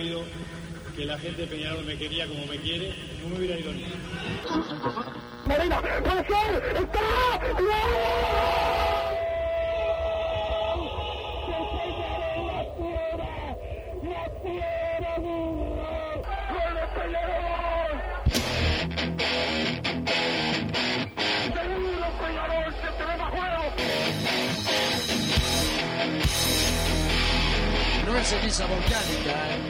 sabido que la gente de Peñarol me quería como me quiere, no me hubiera ido ni. Marina, puede ser, está, No es ceniza volcánica, ¿eh?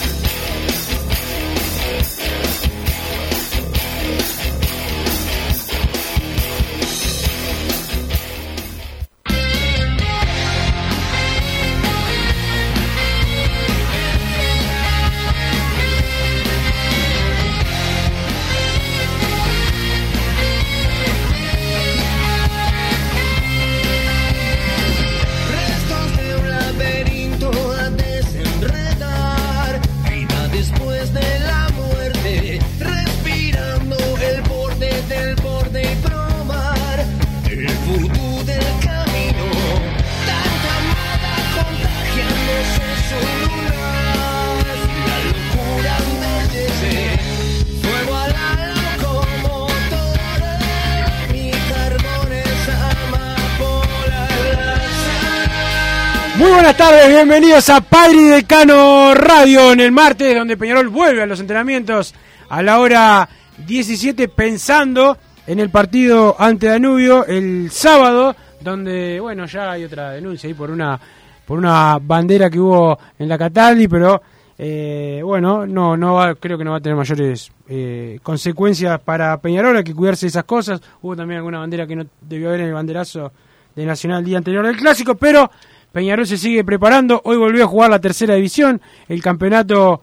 Buenas tardes, bienvenidos a Padre Decano Radio en el martes, donde Peñarol vuelve a los entrenamientos a la hora 17, pensando en el partido ante Danubio el sábado, donde, bueno, ya hay otra denuncia ahí por una, por una bandera que hubo en la Cataldi, pero eh, bueno, no, no va, creo que no va a tener mayores eh, consecuencias para Peñarol, hay que cuidarse de esas cosas. Hubo también alguna bandera que no debió haber en el banderazo de Nacional el día anterior del clásico, pero Peñarol se sigue preparando. Hoy volvió a jugar la tercera división, el campeonato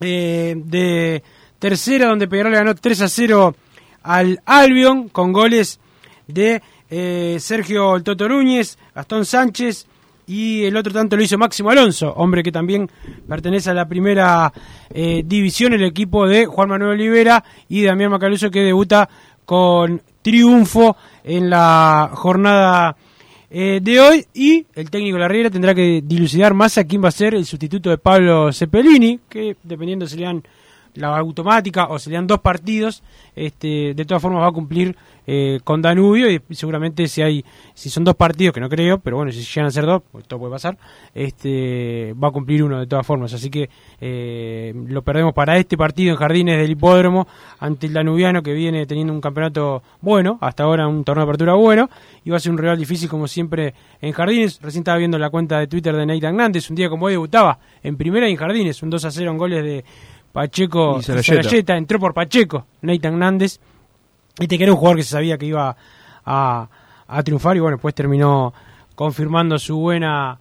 eh, de tercera, donde Peñarol ganó 3 a 0 al Albion con goles de eh, Sergio Toto Núñez, Gastón Sánchez y el otro tanto lo hizo Máximo Alonso, hombre que también pertenece a la primera eh, división, el equipo de Juan Manuel Olivera y Damián Macaluso que debuta con triunfo en la jornada eh, de hoy y el técnico Larriera tendrá que dilucidar más a quién va a ser el sustituto de Pablo Cepelini, que dependiendo si le dan la automática o si le dan dos partidos, este, de todas formas va a cumplir eh, con Danubio y seguramente si hay si son dos partidos que no creo, pero bueno si llegan a ser dos, pues todo puede pasar, este va a cumplir uno de todas formas, así que eh, lo perdemos para este partido en Jardines del Hipódromo ante el Danubiano que viene teniendo un campeonato bueno, hasta ahora un torneo de apertura bueno y va a ser un rival difícil como siempre en Jardines. Recién estaba viendo la cuenta de Twitter de Nathan Hernández, un día como hoy debutaba en primera y en Jardines, un 2 a 0 en goles de Pacheco Y y Sarayeta. Sarayeta, entró por Pacheco, Nathan Hernández, este que era un jugador que se sabía que iba a, a triunfar y bueno, pues terminó confirmando su buena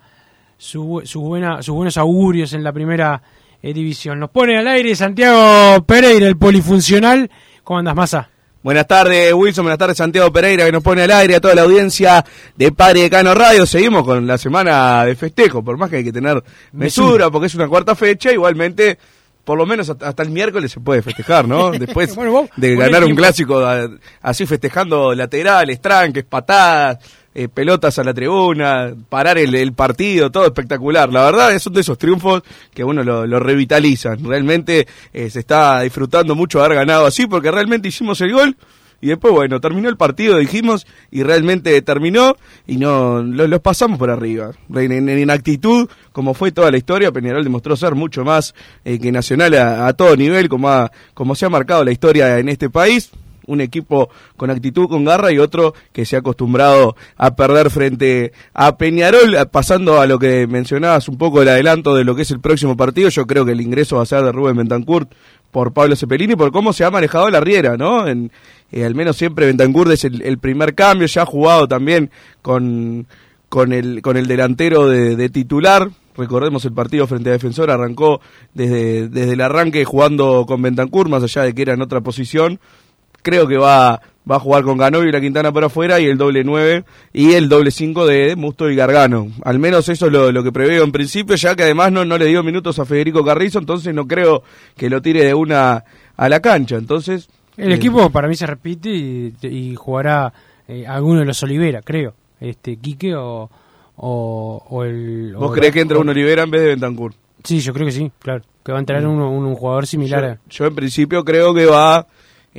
su, su buena sus buenos augurios en la primera eh, división. Nos pone al aire Santiago Pereira, el polifuncional. ¿Cómo andas, Massa? Buenas tardes, Wilson. Buenas tardes, Santiago Pereira, que nos pone al aire a toda la audiencia de Padre de Cano Radio. Seguimos con la semana de festejo, por más que hay que tener mesura, porque es una cuarta fecha. Igualmente, por lo menos hasta hasta el miércoles se puede festejar, ¿no? Después Bueno, vos de ganar un clásico así festejando laterales, tranques, patadas, eh, pelotas a la tribuna, parar el, el partido, todo espectacular. La verdad, son de esos triunfos que uno lo, lo revitalizan. Realmente eh, se está disfrutando mucho haber ganado así, porque realmente hicimos el gol. Y después, bueno, terminó el partido, dijimos, y realmente terminó, y no lo- los pasamos por arriba. En, actitud, como fue toda la historia, Peñarol demostró ser mucho más eh, que Nacional a, a todo nivel, como, ha- como se ha marcado la historia en este país un equipo con actitud, con garra y otro que se ha acostumbrado a perder frente a Peñarol. Pasando a lo que mencionabas un poco el adelanto de lo que es el próximo partido, yo creo que el ingreso va a ser de Rubén Bentancur por Pablo Cepelini, por cómo se ha manejado la Riera, ¿no? En, eh, al menos siempre Bentancur es el, primer cambio, ya ha jugado también con, con, el, con el delantero de, de titular, Recordemos el partido frente a Defensor, arrancó desde, desde el arranque jugando con Bentancur, más allá de que era en otra posición. Creo que va, va a jugar con Ganovio y la Quintana por afuera y el doble 9 y el doble 5 de Musto y Gargano. Al menos eso es lo, lo que preveo en principio, ya que además no, no le dio minutos a Federico Carrizo, entonces no creo que lo tire de una a la cancha. Entonces, El eh, equipo para mí se repite y, y jugará eh, alguno de los Olivera, creo. Este, Quique o, o, o el... ¿Vos o- creés que entra un Olivera en vez de Bentancur? Sí, yo creo que sí, claro. Que va a entrar uno- un, un jugador similar a... Yo en principio creo que va,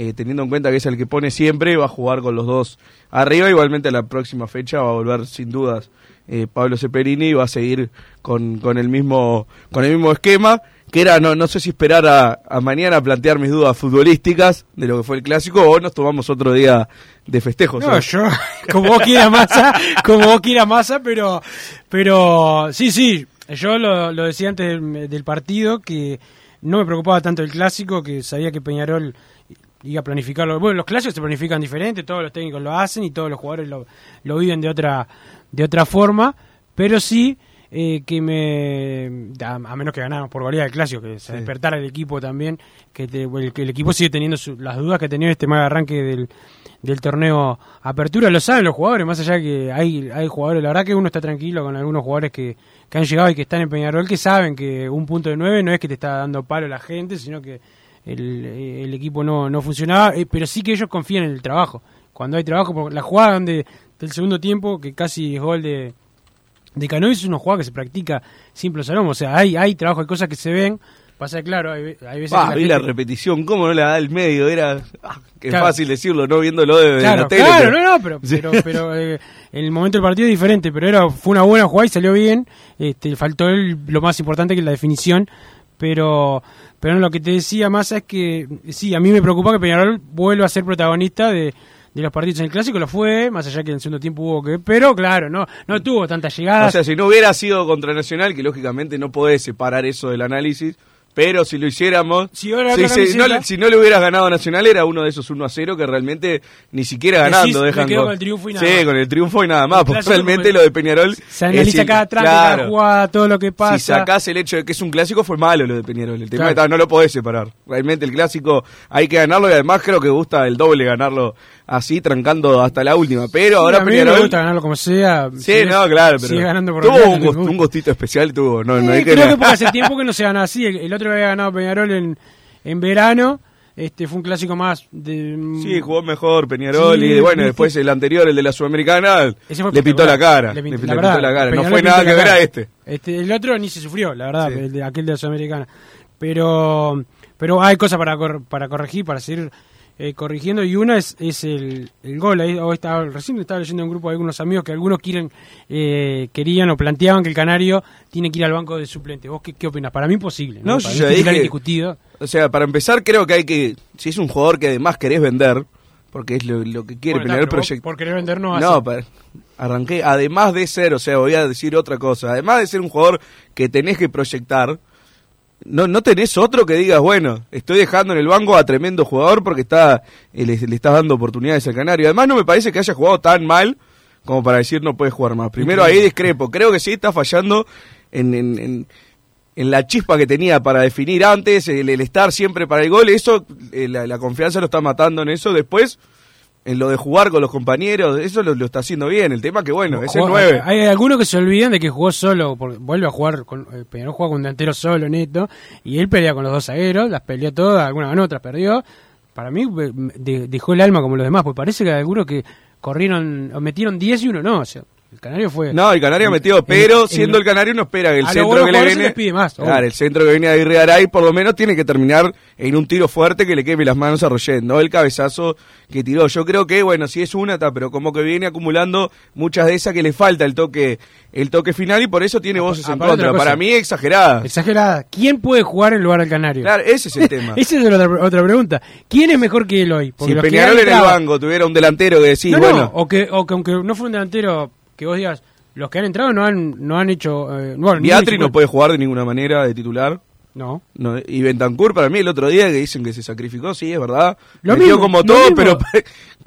eh, teniendo en cuenta que es el que pone siempre, va a jugar con los dos arriba. Igualmente a la próxima fecha va a volver sin dudas eh, Pablo Ceperini y va a seguir con, con el mismo con el mismo esquema. Que era, no, no sé si esperar a, a mañana a plantear mis dudas futbolísticas de lo que fue el clásico o nos tomamos otro día de festejos. No, yo, como vos quieras masa, como vos quieras masa, pero, pero sí, sí, yo lo, lo decía antes del, del partido que no me preocupaba tanto el clásico, que sabía que Peñarol iba a planificarlo. Bueno, los clásicos se planifican diferente, todos los técnicos lo hacen y todos los jugadores lo, lo viven de otra, de otra forma, pero sí eh, que me a, a menos que ganáramos por goleada el clásico que se despertara el equipo también que, te- el, que el equipo sigue teniendo su- las dudas que ha tenido este mal arranque del, del torneo apertura. Lo saben los jugadores más allá que hay hay jugadores. La verdad que uno está tranquilo con algunos jugadores que, que han llegado y que están en Peñarol que saben que un punto de nueve no es que te está dando palo la gente sino que el, el equipo no, no funcionaba eh, pero sí que ellos confían en el trabajo cuando hay trabajo porque la jugada donde del segundo tiempo que casi es gol de de Canoy es una jugada que se practica simple salón, o sea, hay, hay trabajo, hay cosas que se ven, pasa claro, hay, hay veces Ah, vi la gente- repetición, ¿cómo no la da el medio? Era ah, Claro. fácil decirlo, no viéndolo de, Claro, la tele. claro, pero- no, no, pero, pero, pero eh, el momento del partido es diferente, pero era fue una buena jugada y salió bien, este, faltó el- lo más importante que es la definición, pero pero lo que te decía más es que sí, a mí me preocupa que Peñarol vuelva a ser protagonista de, de los partidos en el clásico, lo fue, más allá que en el segundo tiempo hubo que, pero claro, no no tuvo tantas llegadas. O sea, si no hubiera sido contra Nacional, que lógicamente no podés separar eso del análisis, pero si lo hiciéramos, Si ahora no le- si no le hubieras ganado a Nacional, era uno de esos 1 a 0 que realmente ni siquiera Decís, ganando me dejan quedo con, el triunfo y nada Sí, más. con el triunfo y nada más, porque realmente lo de Peñarol se analiza cada claro. cada jugada, todo lo que pasa. Si sacás el hecho de que es un clásico, fue malo lo de Peñarol. El tema Claro. está, no lo podés separar. Realmente el clásico hay que ganarlo y además creo que gusta el doble ganarlo así, trancando hasta la última. Pero Sí, ahora a mí Peñarol... me gusta ganarlo como sea. Sí, sigue- no, claro, pero sigue ganando por tuvo un, me gust- gusta. un gustito especial, tuvo. No, no Eh, hay que creo que negar. porque hace tiempo que no se gana así. El, el otro había ganado Peñarol en, en verano. Este fue un clásico más de. Sí, jugó mejor Peñarol Sí, y bueno, después el anterior, el de la Sudamericana, fue le pintó la cara. Le Le, pintó- la pintó verdad, la cara. No Peñarol fue le nada pintó que ver a este. Este, el otro ni se sufrió, la verdad, Sí. el de- aquel de la Sudamericana. Pero, pero hay cosas para, cor- para corregir, para seguir eh, corrigiendo. Y una es, es el, el gol. Ahí, estaba, recién estaba leyendo un grupo de algunos amigos que algunos quieren, eh, querían o planteaban que el Canario tiene que ir al banco de suplente. ¿Vos qué, qué opinas? Para mí imposible. ¿no? No, Para yo mí ya titular dije- indiscutido. O sea, para empezar, creo que hay que. Si es un jugador que además querés vender, porque es lo, lo que quiere Bueno, vos proyecto. Por querer vender no No, hace. pa- arranqué. Además de ser, o sea, voy a decir otra cosa. Además de ser un jugador que tenés que proyectar, no, no tenés otro que digas, bueno, estoy dejando en el banco a tremendo jugador porque está eh, le, le estás dando oportunidades al Canario. Además, no me parece que haya jugado tan mal como para decir no puede jugar más. Primero ahí discrepo. Creo que sí está fallando en, en, en- en la chispa que tenía para definir antes, el, el estar siempre para el gol. Eso, eh, la, la confianza lo está matando en eso. Después, en lo de jugar con los compañeros, eso lo, lo está haciendo bien. El tema que, bueno, es el Jugó- 9. Hay algunos que se olvidan de que jugó solo, porque vuelve a jugar, con, eh, Peñarol juega con un delantero solo, neto, y él pelea con los dos zagueros, las peleó todas, algunas ganó, otras perdió. Para mí eh, de- dejó el alma como los demás, porque parece que hay algunos que corrieron, o metieron 10 y uno no, o sea, el Canario fue... No, el Canario en- metió, pero en- siendo el Canario no espera que el centro que le viene. pide más, claro, el centro que viene de Irrearay por lo menos tiene que terminar en un tiro fuerte que le queme las manos a Roger, no el cabezazo que tiró. Yo creo que, bueno, sí es una, ta, pero como que viene acumulando muchas de esas que le falta el toque el toque final y por eso tiene voces en contra. Para mí, exagerada. Exagerada. ¿Quién puede jugar en lugar del Canario? Claro, ese es el tema. Esa es otra, otra pregunta. ¿Quién es mejor que él hoy? Si los que Peñarol en el banco tuviera un delantero que no, no, bueno, o que, o que aunque no fue un delantero que vos digas, los que han entrado no han, no han hecho. Eh, bueno, ninguno- no puede jugar de ninguna manera de titular. No. No, y Bentancur para mí el otro día que dicen que se sacrificó, sí, es verdad. Lo Metió mismo, como todo, pero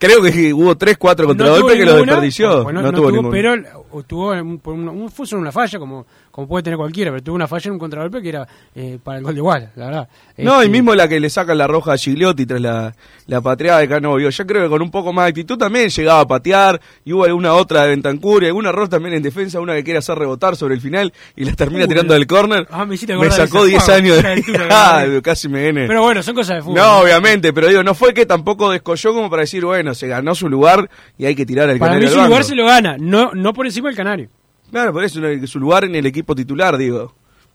Creo que hubo 3, 4 contra No tuvo golpe que ninguna, desperdició. bueno, no, no tuvo, tuvo, pero o tuvo un, fue solo una falla, como, como puede tener cualquiera, pero tuvo una falla en un contragolpe que era eh, para el gol de igual, la verdad. No, Este, y mismo la que le sacan la roja a Gigliotti tras la, la pateada de Canovio. Yo creo que con un poco más de actitud también llegaba a patear. Y hubo alguna otra de Bentancur y algún error también en defensa. Una que quiere hacer rebotar sobre el final y la termina tirando del córner. ah, me hiciste me sacó esa 10 jugada, años de. Ah, casi me viene. Pero bueno, son cosas de fútbol. No, obviamente, pero digo, no fue que tampoco descolló como para decir, bueno, se ganó su lugar y hay que tirar al Para Canario mí al su lugar se lo gana, no, no por encima del Canario. Claro, por eso su lugar en el equipo titular, digo.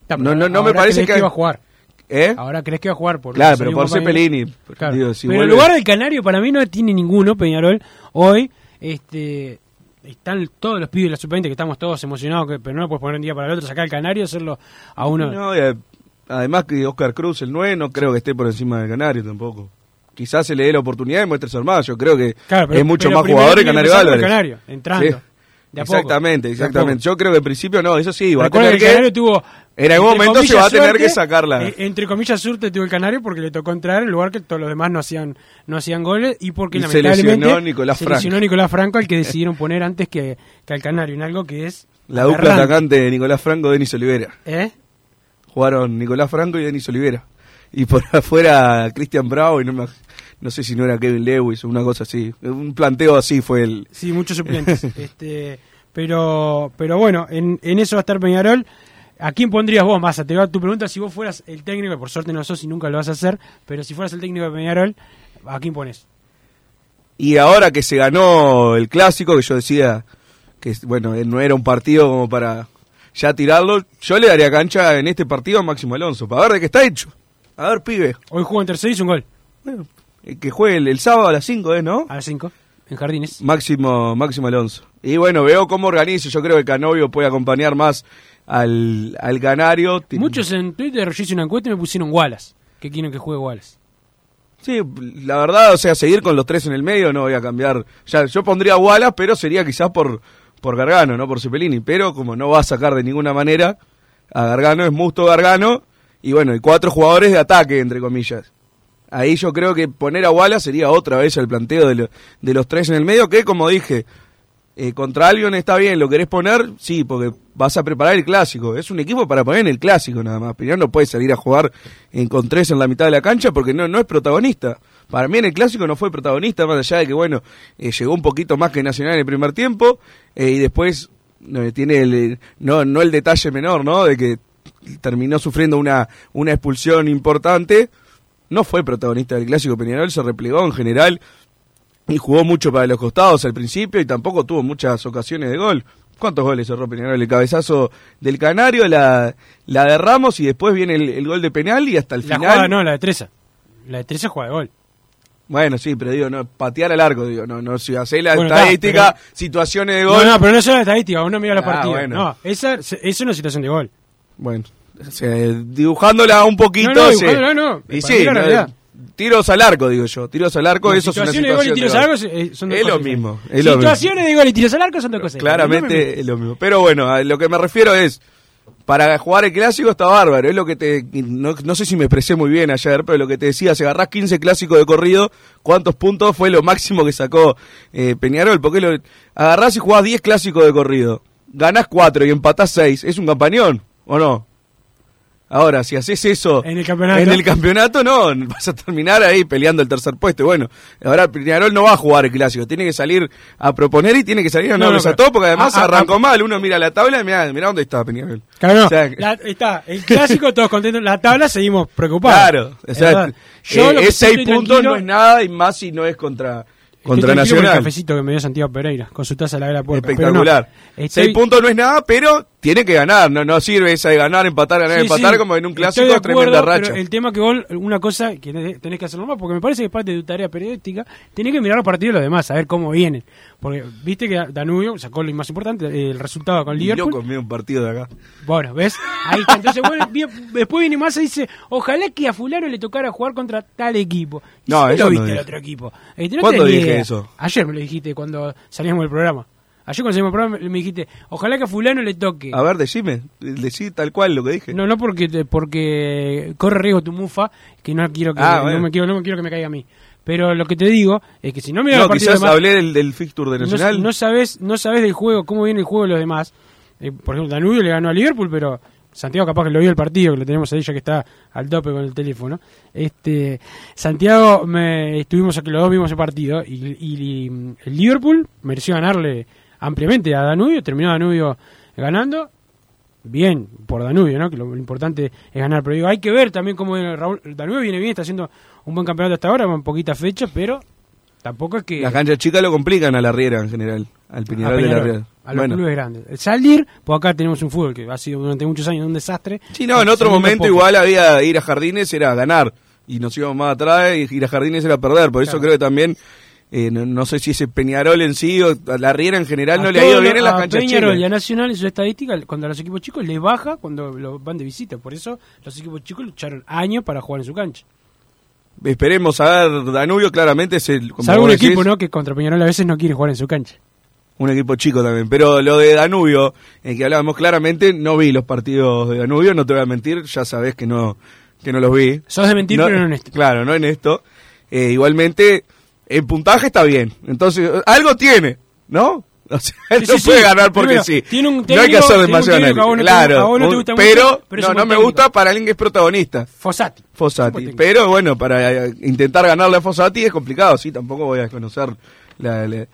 Ya, No, no, no me parece crees que. va a jugar. ¿Eh? Ahora crees que va a jugar por Claro, pero por. Cepelini. Claro. Digo, si pero el lugar del Canario para mí no tiene ninguno, Peñarol. Hoy este están todos los pibes de la sub-20 que estamos todos emocionados, que, pero no lo puedes poner un día para el otro, sacar el Canario, hacerlo a uno. No, y además que Oscar Cruz, el 9, no creo que esté por encima del Canario tampoco. Quizás se le dé la oportunidad y muestre su armado. Yo creo que Claro, pero- es mucho más jugador que Canario Álvarez. Canario, entrando, Sí. de a poco, Exactamente, de a exactamente. Yo creo que en principio no, eso sí, va a tener que el Canario que... tuvo. en algún momento se va a tener que sacarla. eh, entre comillas, suerte tuvo el Canario porque le tocó entrar en lugar que todos los demás no hacían no hacían goles y porque Y lamentablemente lesionó Nicolás se Franco. lesionó Nicolás Franco al que decidieron poner antes que, que al Canario, en algo que es. La dupla atacante de Nicolás Franco, Denis Olivera. ¿Eh? Jugaron Nicolás Franco y Denis Olivera. Y por afuera Cristian Bravo y no, me- no sé si no era Kevin Lewis o una cosa así. Un planteo así fue el... Sí, muchos suplentes. este, pero, pero bueno, en, en eso va a estar Peñarol. ¿A quién pondrías vos, Massa? Te va tu pregunta si vos fueras el técnico, por suerte no sos y nunca lo vas a hacer, pero si fueras el técnico de Peñarol, ¿a quién pones? Y ahora que se ganó el clásico, que yo decía que bueno, no era un partido como para ya tirarlo, yo le daría cancha en este partido a Máximo Alonso, para ver de qué está hecho. A ver, pibe, Hoy jugó en tercer y un gol. bueno, eh, que juegue el, el sábado a las 5, ¿eh, no? A las 5, en Jardines. Máximo, Máximo Alonso. Y bueno, veo cómo organiza, yo creo que Canovio puede acompañar más al, al Canario. Muchos en Twitter yo hice una encuesta y me pusieron Wallace. Que quieren que juegue Wallace. Sí, la verdad, o sea, seguir con los tres en el medio no voy a cambiar. Ya, yo pondría Wallace, pero sería quizás por, por Gargano, no por Cepelini. Pero como no va a sacar de ninguna manera a Gargano, es Musto Gargano. Y bueno, y cuatro jugadores de ataque, entre comillas. Ahí yo creo que poner a Wallace sería otra vez el planteo de, lo- de los tres en el medio, que como dije, eh, contra Albion está bien, ¿lo querés poner? Sí, porque vas a preparar el clásico. Es un equipo para poner en el clásico nada más. Peñarol no puede salir a jugar en, con tres en la mitad de la cancha porque no, no es protagonista. Para mí en el clásico no fue protagonista, más allá de que, bueno, eh, llegó un poquito más que Nacional en el primer tiempo eh, y después tiene el, no, no el detalle menor, ¿no? De que terminó sufriendo una, una expulsión importante. No fue protagonista del clásico Peñarol, se replegó en general y jugó mucho para los costados al principio y tampoco tuvo muchas ocasiones de gol. ¿Cuántos goles cerró Peñarol? El cabezazo del Canario, la, la de Ramos y después viene el, el gol de penal y hasta el La final. jugada no, la de Treza. La de Treza juega de gol. Bueno, sí, pero digo, no, patear al arco, digo, no, no, si hacer la Bueno, estadística, pero- situaciones de No, gol. no, pero no es una estadística, uno mira la Ah, partida. bueno. No, esa esa es una situación de gol. Bueno, o sea, dibujándola un poquito. No, no, sí. no, Y sí, la realidad. tiros al arco, digo yo. Tiros al arco, No, eso es una situaciones de gol y situación. tiros al arco eh, son dos es lo cosas mismo. Es lo mismo. Situaciones de gol y tiros al arco son dos cosas. diferentes. No me Claramente es lo mismo. Pero bueno, a lo que me refiero es, para jugar el clásico está bárbaro. Es lo que te, no, no sé si me expresé muy bien ayer, pero lo que te decía, si agarrás 15 clásicos de corrido, ¿cuántos puntos fue lo máximo que sacó eh, Peñarol? Porque lo, agarrás y jugás 10 clásicos de corrido, ganás 4 y empatás 6, ¿es un campañón o no? Ahora, si haces eso En el campeonato. en el campeonato, no, vas a terminar ahí peleando el tercer puesto. Y Bueno, ahora Peñarol no va a jugar el clásico, tiene que salir a proponer y tiene que salir a No, no, no, a pero- todo, porque además arrancó mal. Uno mira la tabla y mira, mira dónde está Peñarol. Claro. O sea, La- está, el clásico, todos contentos. La tabla, seguimos preocupados. Claro, o sea, eh, es sí seis puntos tranquilo- no es nada y más si no es contra, estoy contra tranquilo por el Nacional. cafecito que me dio Santiago Pereira, con su taza de la vela puerca. Espectacular. Pero no, estoy- Seis puntos no es nada, pero tiene que ganar. No, no sirve esa de ganar, empatar, ganar, Sí, empatar, sí, como en un clásico, acuerdo, tremenda racha. El tema que vos, una cosa que tenés tenés que hacerlo más, porque me parece que es parte de tu tarea periodística, tenés que mirar los partidos de los demás, a ver cómo vienen. Porque viste que Danubio sacó lo más importante, el resultado con Liverpool. loco, mira un partido de acá. Bueno, ¿ves? Ahí está. Entonces, bueno, bien- después viene más y dice, ojalá que a fulano le tocara jugar contra tal equipo. Y No, eso lo no viste el otro equipo. No ¿Cuándo dije idea. eso? Ayer me lo dijiste cuando salíamos del programa. Ayer cuando salimos del programa me dijiste, ojalá que a fulano le toque. A ver, decime, decí tal cual lo que dije. No, no porque porque corre riesgo tu mufa, que no quiero que Ah, no me quiero no me quiero que me caiga a mí. Pero lo que te digo es que si no miras No, quizás de más- hablé del, del fixture de no, Nacional. no sabes no sabes del juego, cómo viene el juego de los demás. Eh, por ejemplo, Danubio le ganó a Liverpool, pero Santiago capaz que lo vio el partido, que lo tenemos ahí ya que está al tope con el teléfono. Este Santiago, me, estuvimos aquí los dos vimos el partido y, y- y el Liverpool mereció ganarle ampliamente a Danubio, terminó Danubio ganando. Bien, por Danubio, ¿no? Que lo, lo importante es ganar. Pero digo, hay que ver también cómo Raúl. Danubio viene bien, está haciendo un buen campeonato hasta ahora, con poquitas fechas, pero tampoco es que. Las canchas chicas lo complican a la Riera en general, al a Peñarol de la Riera. a los Bueno, clubes grandes. El Salir, pues acá tenemos un fútbol que ha sido durante muchos años un desastre. sí, no, en otro momento poco. igual había ir a Jardines era ganar y nos íbamos más atrás y ir a Jardines era perder. Por eso creo que también, eh, no, no sé si ese Peñarol en sí o la Riera en general A no le ha ido bien en las canchas Peñarol y a chicas. Nacional en su estadística, cuando a los equipos chicos les baja cuando lo van de visita. Por eso los equipos chicos lucharon años para jugar en su cancha. Esperemos a ver, Danubio claramente es el, como un equipo, ¿no? Que contra Peñarol a veces no quiere jugar en su cancha. un equipo chico también. Pero lo de Danubio, en que hablábamos claramente, no vi los partidos de Danubio, no te voy a mentir, ya sabés que no, que no los vi. Sos de mentir, pero no en esto. Claro, no en esto. Eh, igualmente, el puntaje está bien. Entonces, algo tiene, ¿no? O sea, él Sí, no sí, puede sí. ganar porque sí. tiene un no hay que hacer demasiado no análisis. Claro, vos no te un- gusta pero, mucho, pero no, no me gusta para alguien que es protagonista. Fossati. Fossati. Pero bueno, para intentar ganarle a Fossati es complicado, sí, tampoco voy a desconocer la- la-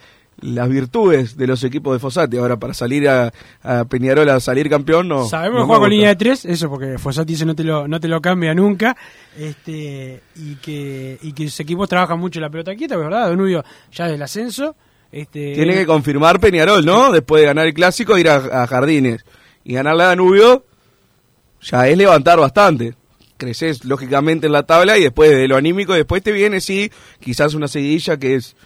las virtudes de los equipos de Fossati. Ahora, para salir a, a Peñarol a salir campeón, no. Sabemos no que juega me con línea de tres, eso porque Fossati dice no te lo, no te lo cambia nunca. Este, y que, y que sus equipos trabajan mucho la pelota quieta, ¿verdad? Danubio ya del ascenso. Este, Tiene que confirmar Peñarol, ¿no? Después de ganar el clásico, ir a, a Jardines y ganarle a Danubio, ya es levantar bastante. Creces lógicamente en la tabla y después de lo anímico, después te viene, sí, quizás una seguidilla que es.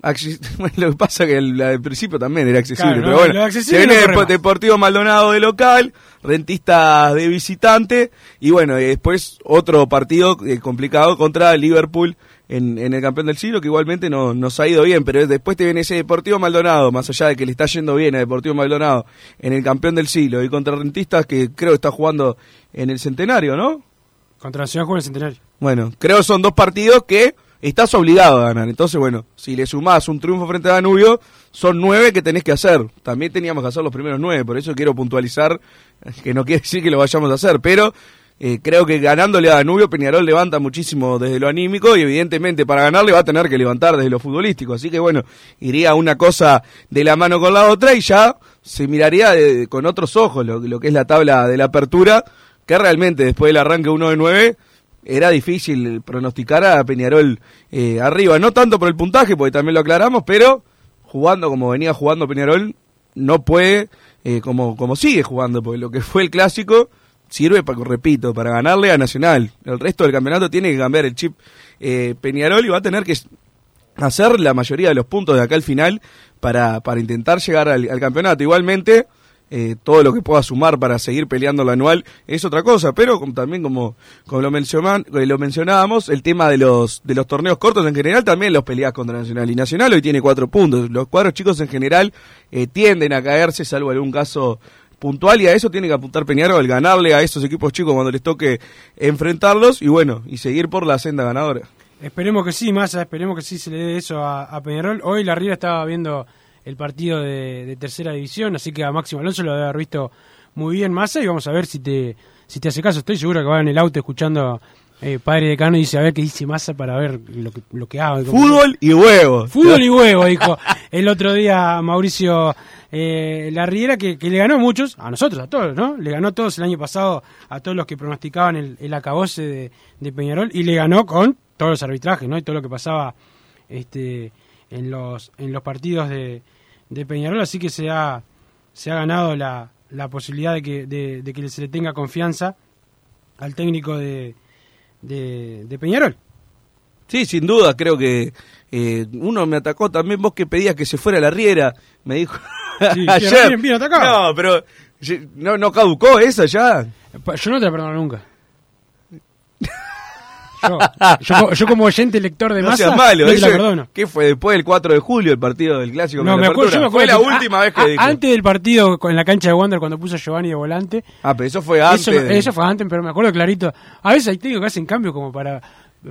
lo que pasa que el, la del principio también era accesible, Claro, pero no, bueno, lo accesible se viene no. Deportivo Maldonado de local, Rentistas de visitante y bueno, y después otro partido eh, complicado contra Liverpool en, en el campeón del siglo, que igualmente no, nos ha ido bien, pero después te viene ese Deportivo Maldonado, más allá de que le está yendo bien a Deportivo Maldonado en el campeón del siglo y contra Rentistas que creo que está jugando en el centenario, ¿no? Contra Nacional juega en el centenario. Bueno, creo que son dos partidos que estás obligado a ganar. Entonces, bueno, si le sumás un triunfo frente a Danubio, son nueve que tenés que hacer. También teníamos que hacer los primeros nueve, por eso quiero puntualizar que no quiere decir que lo vayamos a hacer, pero eh, creo que ganándole a Danubio, Peñarol levanta muchísimo desde lo anímico y evidentemente para ganarle va a tener que levantar desde lo futbolístico. Así que bueno, iría una cosa de la mano con la otra y ya se miraría de- con otros ojos lo, lo que es la tabla de la apertura, que realmente después del arranque 1 de 9 era difícil pronosticar a Peñarol eh, arriba. No tanto por el puntaje, porque también lo aclaramos, pero jugando como venía jugando Peñarol, no puede, eh, como, como sigue jugando, porque lo que fue el clásico sirve, para, repito, para ganarle a Nacional. El resto del campeonato tiene que cambiar el chip eh, Peñarol y va a tener que hacer la mayoría de los puntos de acá al final para, para intentar llegar al, al campeonato. Igualmente, eh, todo lo que pueda sumar para seguir peleando el anual es otra cosa, pero como- también como, como lo, mencionan, eh, lo mencionábamos, el tema de los, de los torneos cortos en general también los peleas contra Nacional. Y Nacional hoy tiene cuatro puntos. Los cuadros chicos en general eh, tienden a caerse, salvo algún caso puntual, y a eso tiene que apuntar Peñarol, ganarle a esos equipos chicos cuando les toque enfrentarlos, y bueno, y seguir por la senda ganadora. Esperemos que sí, Massa, esperemos que sí se le dé eso a, a Peñarol. Hoy la Riera estaba viendo el partido de, de tercera división, así que a Máximo Alonso lo debe haber visto muy bien Massa y vamos a ver si te, si te hace caso. Estoy seguro que va en el auto escuchando eh, Padre Decano y dice a ver qué dice Massa para ver lo que, lo que haga. Fútbol y huevos. Fútbol y huevo, dijo el otro día Mauricio eh, Larriera, que, que le ganó a muchos, a nosotros, a todos, ¿no? Le ganó a todos el año pasado, a todos los que pronosticaban el, el acabose de, de Peñarol, y le ganó con todos los arbitrajes, ¿no? Y todo lo que pasaba este en los en los partidos de, de Peñarol, así que se ha, se ha ganado la, la posibilidad de que, de, de que se le tenga confianza al técnico de, de, de Peñarol. Sí, sin duda, creo que eh, uno me atacó también, vos que pedías que se fuera la riera, me dico Sí, ayer. bien, bien atacado. No, pero no, no caducó esa ya. Yo no te la perdono nunca. Yo, yo, yo como oyente lector de No masa, seas malo, no te la ese- perdono. ¿Qué fue después del 4 de julio, el partido del clásico? No, me acuerdo, yo me acuerdo Fue la última a- vez que a- dijo. Antes del partido con- en la cancha de Wander cuando puso a Giovanni de volante. Ah, pero eso fue antes. Eso, de- eso fue antes, pero me acuerdo clarito. A veces hay técnicos que hacen cambios como para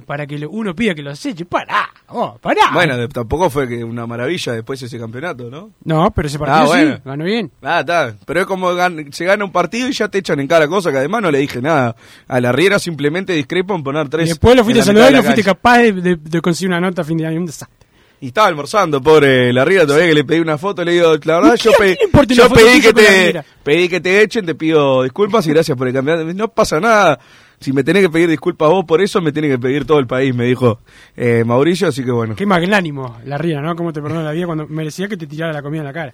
para que lo- uno pida que los eche. Pará, vos, pará. Bueno, de- tampoco fue que una maravilla después ese campeonato, ¿no? No, pero ese partido Ah, bueno. sí, ganó bien. Ah, está. Pero es como gan- se gana un partido y ya te echan en cara cosas que además no le dije nada. A la Riera simplemente discrepo en poner tres. Y después lo fuiste a saludar y no fuiste capaz de, de- de conseguir una nota a fin de año. Un desastre. Y estaba almorzando, pobre la Riera, todavía que le pedí una foto, le digo, la verdad, ¿Y yo, pe- yo pedí, que te, pedí que te echen, te pido disculpas y gracias por el campeonato. No pasa nada. Si me tenés que pedir disculpas vos por eso, me tiene que pedir todo el país, me dijo eh, Mauricio, así que bueno. Qué magnánimo la ría, ¿no? Cómo te perdona la vida cuando merecía que te tirara la comida en la cara.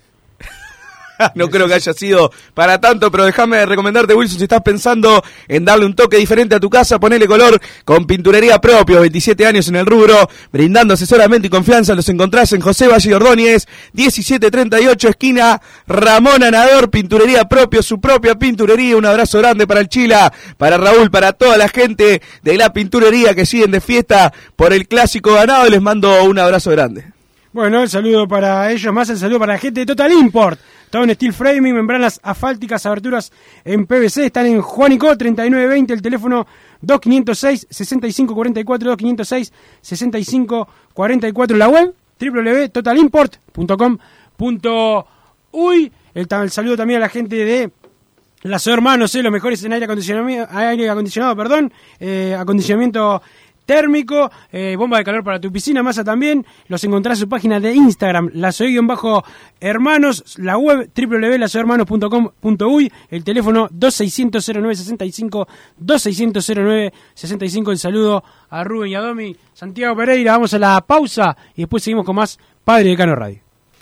no creo que haya sido para tanto, pero déjame recomendarte, Wilson, si estás pensando en darle un toque diferente a tu casa, ponele color con pinturería propio, 27 años en el rubro, brindando asesoramiento y confianza, los encontrás en José Valle Ordóñez, 1738, esquina Ramón Anador, pinturería propio, su propia pinturería, un abrazo grande para el Chila, para Raúl, para toda la gente de la pinturería que siguen de fiesta por el clásico ganado, les mando un abrazo grande. Bueno, el saludo para ellos, más el saludo para la gente de Total Import. Todo en steel framing, membranas asfálticas, aberturas en PVC. Están en Juanico 3920, el teléfono 2506-6544, 2506-6544. La web www.totalimport.com.uy. El, el saludo también a la gente de las hermanos, eh, los mejores en aire acondicionado, aire acondicionado, perdón, eh, acondicionamiento térmico, eh, bomba de calor para tu piscina, masa también, los encontrás en su página de Instagram, bajo hermanos la web www.lasoyhermanos.com.uy, el teléfono 2600-0965, 2600-0965, el saludo a Rubén y a Domi, Santiago Pereira, vamos a la pausa y después seguimos con más Padre de Cano Radio.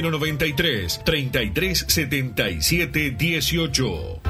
093 3377 18.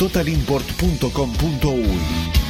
www.totalimport.com.uy.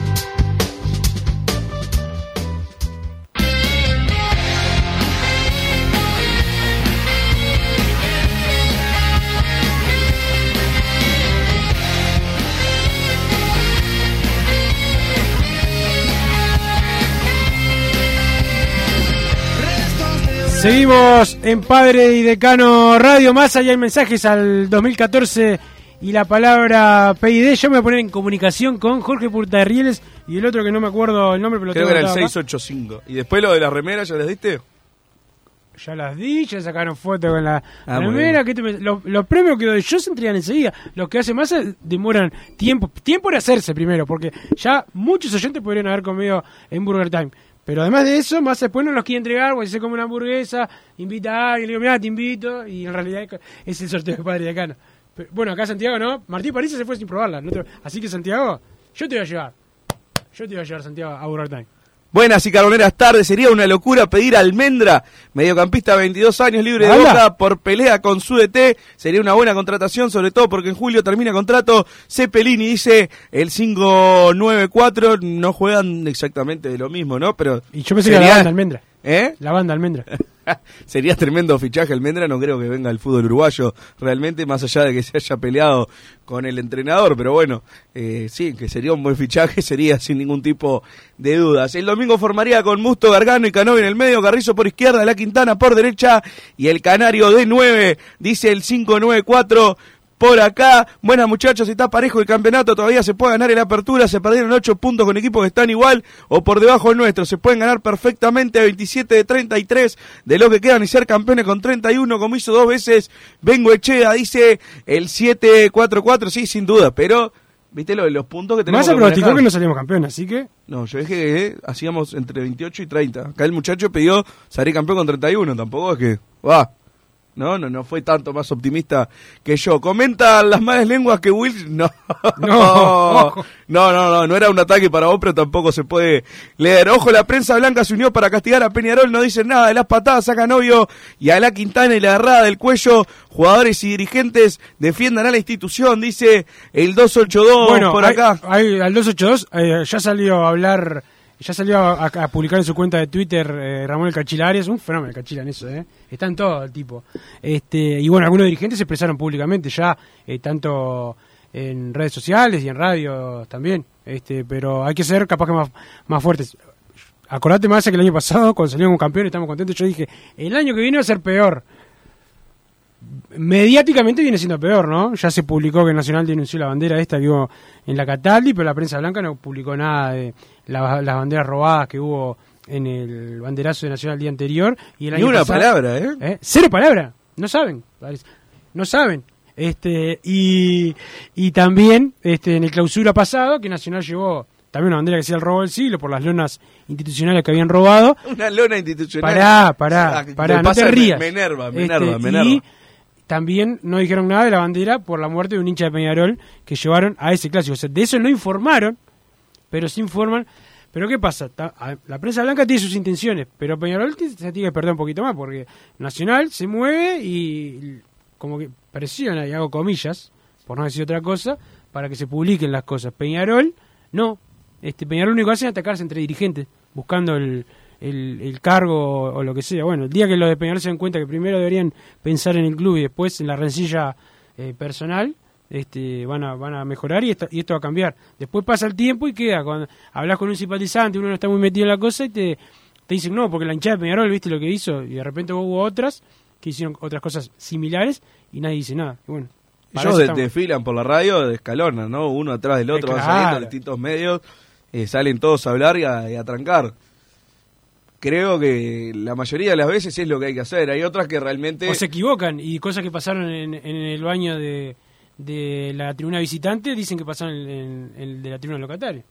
Seguimos en Padre y Decano Radio. Más allá hay mensajes al 2014 y la palabra PID. Yo me voy a poner en comunicación con Jorge Purtarrieles y el otro que no me acuerdo el nombre, pero lo Creo tengo que era el anotado acá. 685. ¿Y después lo de las remeras ya les diste? Ya las di, ya sacaron fotos con la Ah, remera. ¿qué te me- los, los premios que doy yo se entregan enseguida. Los que hacen más demoran tiempo. Tiempo en hacerse primero, porque ya muchos oyentes podrían haber comido en Burger Time. Pero además de eso, más después no los quiere entregar, porque se come una hamburguesa, invita a alguien, le digo, mira, te invito, y en realidad es el sorteo de Padre Decano. Pero, bueno, acá Santiago no, Martín París se fue sin probarla. no te- así que Santiago, yo te voy a llevar. Yo te voy a llevar, Santiago, a Burger Time. Buenas y carboneras tardes, sería una locura pedir almendra, mediocampista 22 años libre de por pelea con su DT, sería una buena contratación, sobre todo porque en julio termina contrato, Cepelini dice el 594, no juegan exactamente de lo mismo, ¿no? Pero Y yo pensé que la banda Almendra. ¿Eh? La banda Almendra. Sería tremendo fichaje Almendra, no creo que venga al fútbol uruguayo realmente, más allá de que se haya peleado con el entrenador, pero bueno, eh, sí, que sería un buen fichaje, sería sin ningún tipo de dudas. El domingo formaría con Musto, Gargano y Canovi en el medio, Carrizo por izquierda, La Quintana por derecha y el Canario de 9, dice el 594 por acá. Buenas muchachos, está parejo el campeonato, todavía se puede ganar en la apertura, se perdieron 8 puntos con equipos que están igual o por debajo del nuestro, se pueden ganar perfectamente 27 de 33 de lo que quedan y ser campeones con 31 como hizo dos veces Vengo Echea, dice el 744, sí, sin duda, pero viste lo los puntos que tenemos Más que pronosticó que no salimos campeones, así que... No, yo dije que eh, hacíamos entre 28 y 30. Acá el muchacho pidió salir campeón con 31, tampoco es que... Va. No, no, no fue tanto más optimista que yo. Comentan las malas lenguas que Will... No. No. no, no, no, no era un ataque para vos, pero tampoco se puede leer. Ojo, la prensa blanca se unió para castigar a Peñarol, no dicen nada de las patadas, saca novio y a la Quintana y la agarrada del cuello. Jugadores y dirigentes defiendan a la institución, dice el 282 bueno, por hay- acá. hay- al 282 eh, ya salió a hablar, ya salió a, publicar en su cuenta de Twitter eh, Ramón el Cachila Arias, un fenómeno Cachila en eso, ¿eh? está en todo el tipo. Este, y bueno, algunos dirigentes se expresaron públicamente ya, eh, tanto en redes sociales y en radio también, este, pero hay que ser capaz que más, más fuertes. Acordate más que el año pasado, cuando salimos campeón estamos contentos, yo dije, el año que viene va a ser peor. Mediáticamente viene siendo peor, ¿no? Ya se publicó que Nacional denunció la bandera esta que hubo en la Cataldi, pero la prensa blanca no publicó nada de la- las banderas robadas que hubo en el banderazo de Nacional el día anterior. Y el Ni año una pasado- palabra, ¿eh? ¿Eh? Cero palabra. No saben. No saben. Este, y, y también este, en el clausura pasado, que Nacional llevó también una bandera que decía el robo del siglo por las lonas institucionales que habían robado. Una lona institucional. Pará, pará, Ah, pará, no te rías. Me enerva, me Este, enerva, me y enerva. También no dijeron nada de la bandera por la muerte de un hincha de Peñarol que llevaron a ese clásico. O sea, de eso no informaron, pero sí informan. Pero ¿qué pasa? La prensa blanca tiene sus intenciones, pero Peñarol se tiene que perder un poquito más porque Nacional se mueve y como que presiona, y hago comillas, por no decir otra cosa, para que se publiquen las cosas. Peñarol, no. Este Peñarol lo único que hace es atacarse entre dirigentes, buscando el, el, el cargo o, o lo que sea. Bueno, el día que los de Peñarol se den cuenta que primero deberían pensar en el club y después en la rencilla eh, personal, este, van a van a mejorar y esto, y esto va a cambiar. Después pasa el tiempo y queda. Cuando hablas con un simpatizante, uno no está muy metido en la cosa y te, te dicen, no, porque la hinchada de Peñarol, viste lo que hizo, y de repente hubo otras que hicieron otras cosas similares y nadie dice nada. Y bueno, Ellos de- desfilan por la radio, descalonan, ¿no? Uno atrás del otro, van claro. saliendo distintos medios, eh, salen todos a hablar y a, y a trancar. Creo que la mayoría de las veces es lo que hay que hacer. Hay otras que realmente... O se equivocan y cosas que pasaron en, en el baño de, de la tribuna visitante dicen que pasaron en, en el de la tribuna locataria.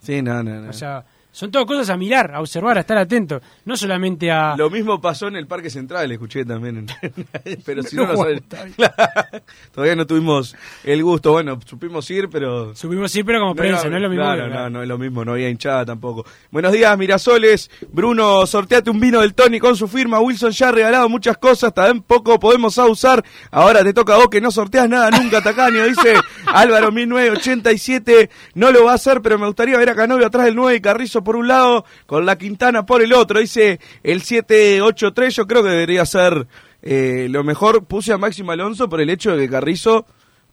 Sí, no, no, no. O sea, son todas cosas a mirar, a observar, a estar atento. No solamente a... Lo mismo pasó en el Parque Central, escuché también. pero si no, No, no sabes. Todavía no tuvimos el gusto. Bueno, supimos ir, pero. Supimos ir, pero como prensa, no es lo mismo Claro, no, no es lo mismo, no había hinchada tampoco. Buenos días, Mirasoles. Bruno, sorteate un vino del Tony con su firma. Wilson ya ha regalado muchas cosas, tampoco podemos usar. Ahora te toca a vos que no sorteas nada nunca, Tacaño. Dice Álvaro 1987. No lo va a hacer, pero me gustaría ver a Canovio atrás del 9 y Carrizo por un lado, con la Quintana por el otro. Dice el 783. Yo creo que debería ser eh, lo mejor. Puse a Máximo Alonso por el hecho de que Carrizo.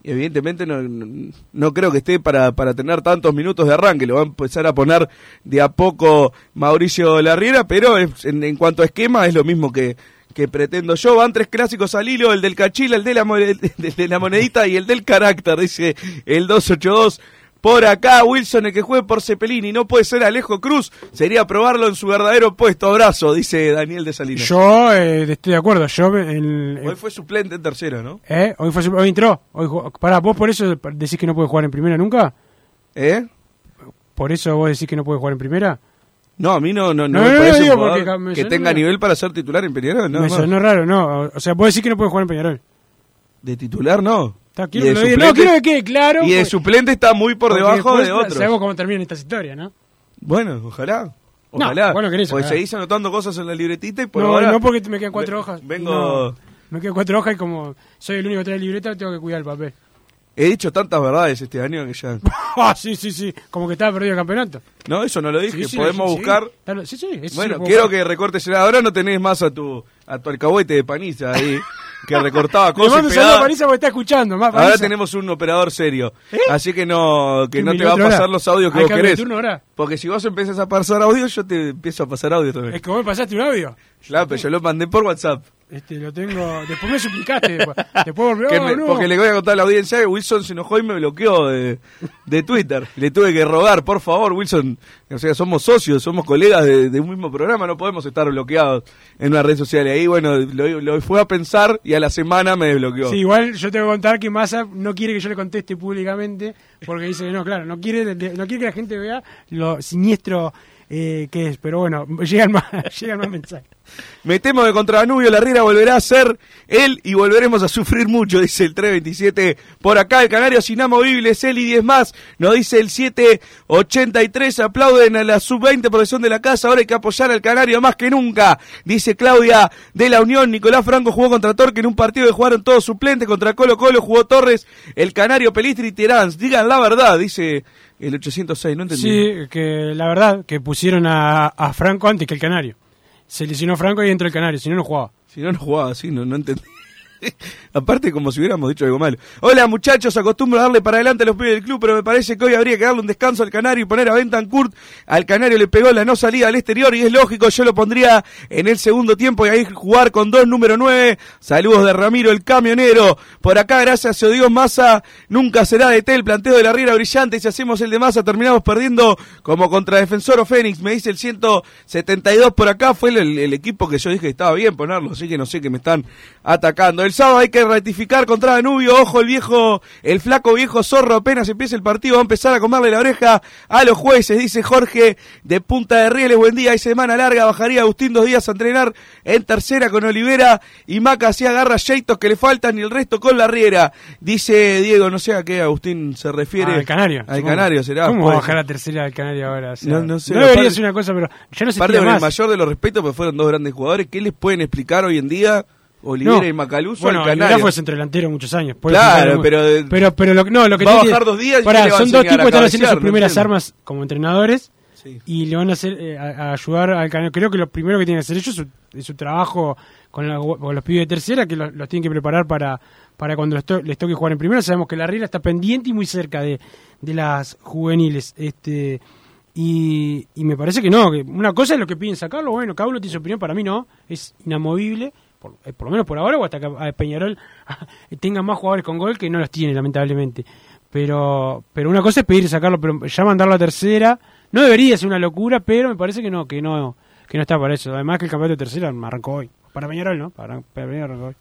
Evidentemente no, no, creo que esté para, para tener tantos minutos de arranque, lo va a empezar a poner de a poco Mauricio Larriera, pero en, en cuanto a esquema es lo mismo que, que pretendo yo. Van tres clásicos al hilo, el del cachila, el de la, el de la monedita y el del carácter, dice el 282. Por acá, Wilson, el que juegue por Cepelini, no puede ser Alejo Cruz, sería probarlo en su verdadero puesto. Abrazo, dice Daniel de Salinas. Yo eh, estoy de acuerdo. Yo en- Hoy fue suplente en tercero, ¿no? ¿Eh? Hoy, fue, hoy entró. Hoy Pará, ¿vos por eso decís que no puede jugar en primera nunca? ¿Eh? ¿Por eso vos decís que no puede jugar en primera? No, a mí no, no, no, No, me no, parece un porque me que tenga raro. nivel para ser titular en Peñarol. No, Me no. sonó raro, no. O sea, vos decís que no puede jugar en Peñarol. De titular no. Está, Y quiero, de que lo diga- suplente- no, quiero que quede claro. Y de porque- suplente está muy por porque debajo después de otros. Sabemos cómo terminan estas historias, ¿no? Bueno, ojalá. No, Ojalá. bueno, querés, ojalá. seguís anotando cosas en la libretita y por no, ahora... no porque me quedan cuatro Ve- hojas. Vengo... No, me quedan cuatro hojas y como soy el único que trae libreta, tengo que cuidar el papel. He dicho tantas verdades este año que ya... Ah, sí, sí, sí. Como que estaba perdido el campeonato. No, eso no lo dije. Sí, sí, Podemos sí, buscar... sí. Claro, Sí, sí, eso sí Bueno, puedo quiero buscar. que recortes... Ahora no tenés más a tu a tu alcahuete de paniza ahí, que recortaba Le cosas mando un saludo a porque está escuchando. Más Ahora tenemos un operador serio. Así que no que ¿Qué no te va a pasar hora? los audios que ¿Hay vos de querés. turno ahora? Porque si vos empezás a pasar audio, yo te empiezo a pasar audio también. Es que vos me pasaste un audio. Claro, pero yo lo mandé por WhatsApp. Este, lo tengo. Después me suplicaste. Después, después volvió. "Oh, me- no". Porque le voy a contar a la audiencia que Wilson se enojó y me bloqueó de, de Twitter. Le tuve que rogar, por favor, Wilson. O sea, somos socios, somos colegas de, de un mismo programa, no podemos estar bloqueados en una red social. Y ahí, bueno, lo, lo fue a pensar y a la semana me desbloqueó. Sí, igual yo tengo que contar que Massa no quiere que yo le conteste públicamente porque dice que no, claro, no quiere, no quiere que la gente vea lo siniestro eh, que es. Pero bueno, llegan más, llegan más mensajes. Me temo que contra Danubio la Riera volverá a ser él y volveremos a sufrir mucho, dice el 327. Por acá el Canario inamovible es él y 10 más. Nos dice el 783. Aplauden a la sub-20 protección de la casa. Ahora hay que apoyar al Canario más que nunca. Dice Claudia de la Unión. Nicolás Franco jugó contra Torque en un partido que jugaron todos suplentes. Contra Colo Colo jugó Torres. El Canario Pelistri y Terán. Digan la verdad, dice el 806. No entendí. Sí, que la verdad, que pusieron a, a Franco antes que el Canario. Se lesionó Franco y entró el Canario, si no, no jugaba. Si no, no jugaba así, no, no entendí. Aparte, como si hubiéramos dicho algo malo. Hola, muchachos, acostumbro a darle para adelante a los pibes del club, pero me parece que hoy habría que darle un descanso al Canario y poner a Bentancourt. Al Canario le pegó la no salida al exterior y es lógico, yo lo pondría en el segundo tiempo y ahí jugar con dos número nueve. Saludos de Ramiro, el camionero. Por acá, gracias a Dios, Massa nunca será de té el planteo de la Riera brillante. Si hacemos el de Massa, terminamos perdiendo como contra Defensor o Fénix. Me dice el 172 por acá. Fue el, equipo que yo dije que estaba bien ponerlo, así que no sé que me están atacando. Sábado hay que ratificar contra Danubio. Ojo, el viejo, el flaco viejo zorro. Apenas empieza el partido, va a empezar a comerle la oreja a los jueces. Dice Jorge de Punta de Rieles. Buen día, hay semana larga. Bajaría Agustín dos días a entrenar en tercera con Olivera y Maca así agarra Jeitos que le faltan y el resto con la Riera. Dice Diego, no sé a qué Agustín se refiere. Ah, al Canario. Al. Canario será. ¿Cómo va a bajar la tercera al Canario ahora? O sea, No, no sé, debería aparte- ser una cosa, pero ya no se Aparte tira con el mayor de los respetos, pues fueron dos grandes jugadores. ¿Qué les pueden explicar hoy en día Olivera No. y Macaluso bueno, al Canario? fue centrodelantero muchos años. Claro, pero- pero, pero lo, no, lo que Va a bajar dos días y Pará, ¿qué le va a son dos tipos que están haciendo sus primeras entiendo. armas como entrenadores y le van a hacer eh, a, a ayudar al Canario. Creo que lo primero que tienen que hacer ellos es su, es su trabajo con, la- con los pibes de tercera, que los, los tienen que preparar para, para cuando les, to- les toque jugar en primera. Sabemos que la Riera está pendiente y muy cerca de, de las juveniles. este y, y me parece que no, que una cosa es lo que piden sacarlo, bueno, cada uno tiene su opinión, para mí no, es inamovible, por, eh, por lo menos por ahora, o hasta que Peñarol tenga más jugadores con gol que no los tiene, lamentablemente. Pero pero una cosa es pedir sacarlo, pero ya mandarlo a tercera, no debería ser una locura, pero me parece que no, que no, que no está para eso. Además que el campeonato de tercera arrancó hoy. Para Peñarol, ¿no? Para, para Peñarol arrancó hoy.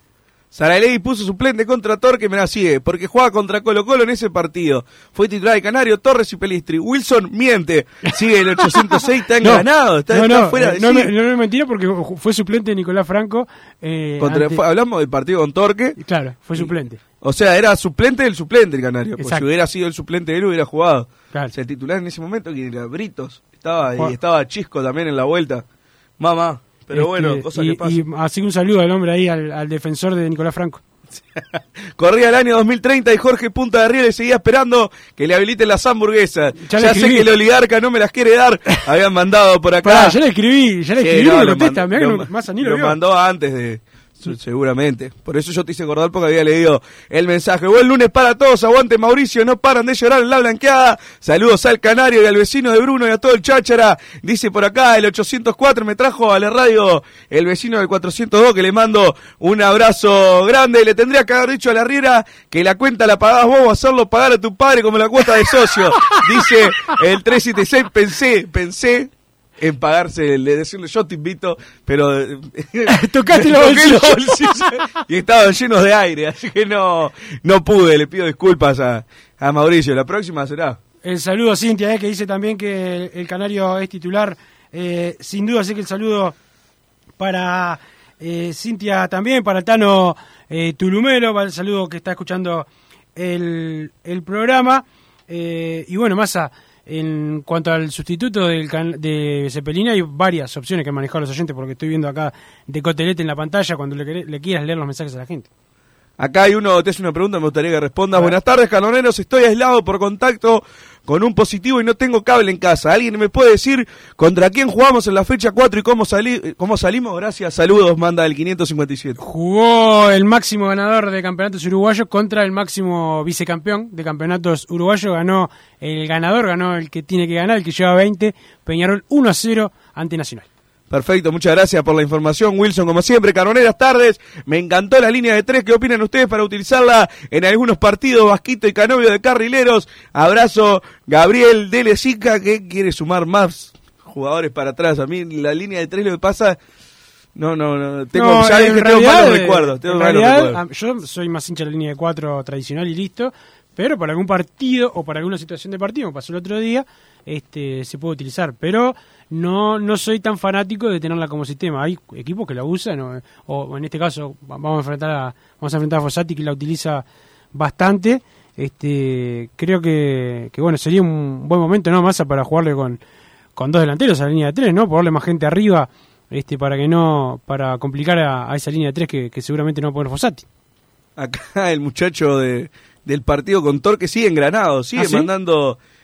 Saralegui puso suplente contra Torque, me la sigue, porque juega contra Colo Colo en ese partido. Fue titular de Canario, Torres y Pelistri. Wilson miente, sigue el 806, está No, enganado, está, no, está no, fuera de no, sí. me- no, es mentira porque fue suplente de Nicolás Franco. eh, Contra- ante- fue- hablamos del partido con Torque. Claro, fue suplente. O sea, era suplente del suplente el Canario. Porque si hubiera sido el suplente de él, hubiera jugado. Claro. O sea, el titular en ese momento, que era Britos. Estaba, y estaba Chisco también en la vuelta. Mamá. Pero Este, bueno, cosas y, que pasan. y así que un saludo al hombre ahí, al, al defensor de Nicolás Franco. Corría el año 2030 y Jorge Punta de Rieles seguía esperando que le habiliten las hamburguesas. Ya sé que el oligarca no me las quiere dar. Habían mandado por acá. Pará, ya le escribí, ya le Sí, escribí, no, no me lo contesta, mirá que lo- no- más lo lo mandó antes de seguramente. Por eso yo te hice acordar porque había leído el mensaje. Buen lunes para todos, aguante Mauricio, no paran de llorar en la blanqueada. Saludos al Canario y al vecino de Bruno y a todo el cháchara. Dice por acá el 804 me trajo a la radio el vecino del 402 que le mando un abrazo grande. Le tendría que haber dicho a la Riera que la cuenta la pagás vos o hacerlo pagar a tu padre como la cuota de socio. Dice el 376, pensé, pensé en pagarse, decirle yo te invito, pero Tocaste los bolsillos. bolsillos y estaban llenos de aire, así que no, no pude, le pido disculpas a, a Mauricio, la próxima será. El saludo a Cintia, eh, que dice también que el, el Canario es titular. Eh, sin duda, así que el saludo para eh, Cintia también, para Tano Tulumero, para el saludo que está escuchando el, el programa. Y bueno, Massa, en cuanto al sustituto del can- de Cepelina, hay varias opciones que han manejado los oyentes, porque estoy viendo acá de Cotelete en la pantalla cuando le, le quieras leer los mensajes a la gente. Acá hay uno, te hace una pregunta, me gustaría que respondas. Buenas tardes, canoneros. Estoy aislado por contacto con un positivo y no tengo cable en casa. ¿Alguien me puede decir contra quién jugamos en la fecha 4 y cómo, salí, cómo salimos? Gracias, saludos, manda el 557. Jugó el máximo ganador de campeonatos uruguayos contra el máximo vicecampeón de campeonatos uruguayos. Ganó el ganador, ganó el que tiene que ganar, el que lleva 20. Peñarol 1 a 0 ante Nacional. Perfecto, muchas gracias por la información, Wilson. Como siempre, canoneras tardes. Me encantó la línea de tres. ¿Qué opinan ustedes para utilizarla en algunos partidos? Vasquito y Canovio de carrileros. Abrazo, Gabriel de Lesica, que quiere sumar más jugadores para atrás. A mí la línea de tres lo que pasa. No, no, no. Tengo, No, ya dije, tengo realidad, malos eh, recuerdos. Tengo en malos realidad, recuerdos. a- yo soy más hincha de la línea de 4 tradicional y listo. Pero para algún partido o para alguna situación de partido, como pasó el otro día, este se puede utilizar. Pero no no soy tan fanático de tenerla como sistema. Hay equipos que la usan, o, o en este caso va- vamos a enfrentar a, vamos a enfrentar a Fossati que la utiliza bastante. Este creo que, que bueno sería un buen momento, ¿no? Massa para jugarle con, con dos delanteros a la línea de tres, ¿no? Ponerle más gente arriba este para que no para complicar a, a esa línea de tres que, que seguramente no va a poner Fossati. Acá el muchacho de, del partido con Torque sigue engranado, sigue ¿Ah, sí?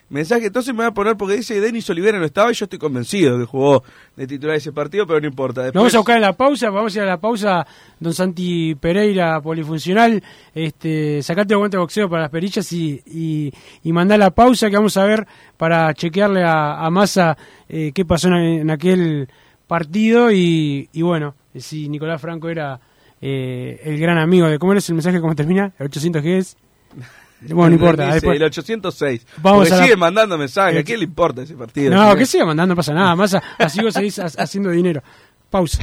Mensaje. Entonces me voy a poner porque dice Denis Olivera no estaba y yo estoy convencido que jugó de titular ese partido, pero no importa. Después... Vamos a buscar en la pausa, vamos a ir a la pausa, don Santi Pereira, polifuncional, este, sacate el guante de boxeo para las perillas y, y, y mandar la pausa que vamos a ver para chequearle a, a Massa eh, qué pasó en, en aquel partido y, y, bueno, si Nicolás Franco era eh, el gran amigo de... ¿Cómo es el mensaje? ¿Cómo termina? ¿El 800 qué es? Bueno, no importa. Después... El 806. Vamos Porque sigue mandando mensajes. ¿A quién le importa ese partido? No, que siga mandando, no pasa nada. Más así vos seguís haciendo dinero. Pausa.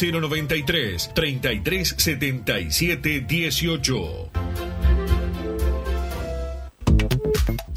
093 3377 18.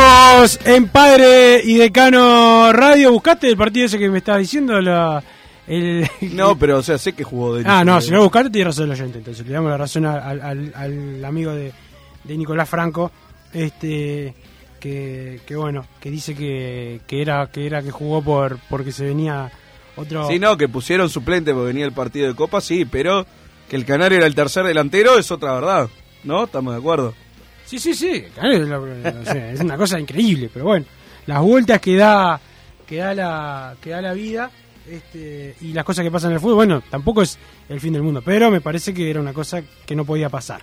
Seguimos en Padre y Decano Radio. ¿Buscaste el partido ese que me estabas diciendo? La, el... No, pero o sea, sé que jugó de Ah, no, si no lo buscaste, tiene razón el oyente. Entonces le damos la razón al, al- al amigo de, de Nicolás Franco. Este. Que, que bueno, que dice que, que era que era que jugó por porque se venía otro. Sí, no, que pusieron suplente porque venía el partido de Copa, sí, pero que el Canario era el tercer delantero es otra verdad, ¿no? Estamos de acuerdo. Sí, sí, sí. es, lo- una cosa increíble, pero bueno, las vueltas que da que da la que da la vida este, y las cosas que pasan en el fútbol, bueno, tampoco es el fin del mundo, pero me parece que era una cosa que no podía pasar.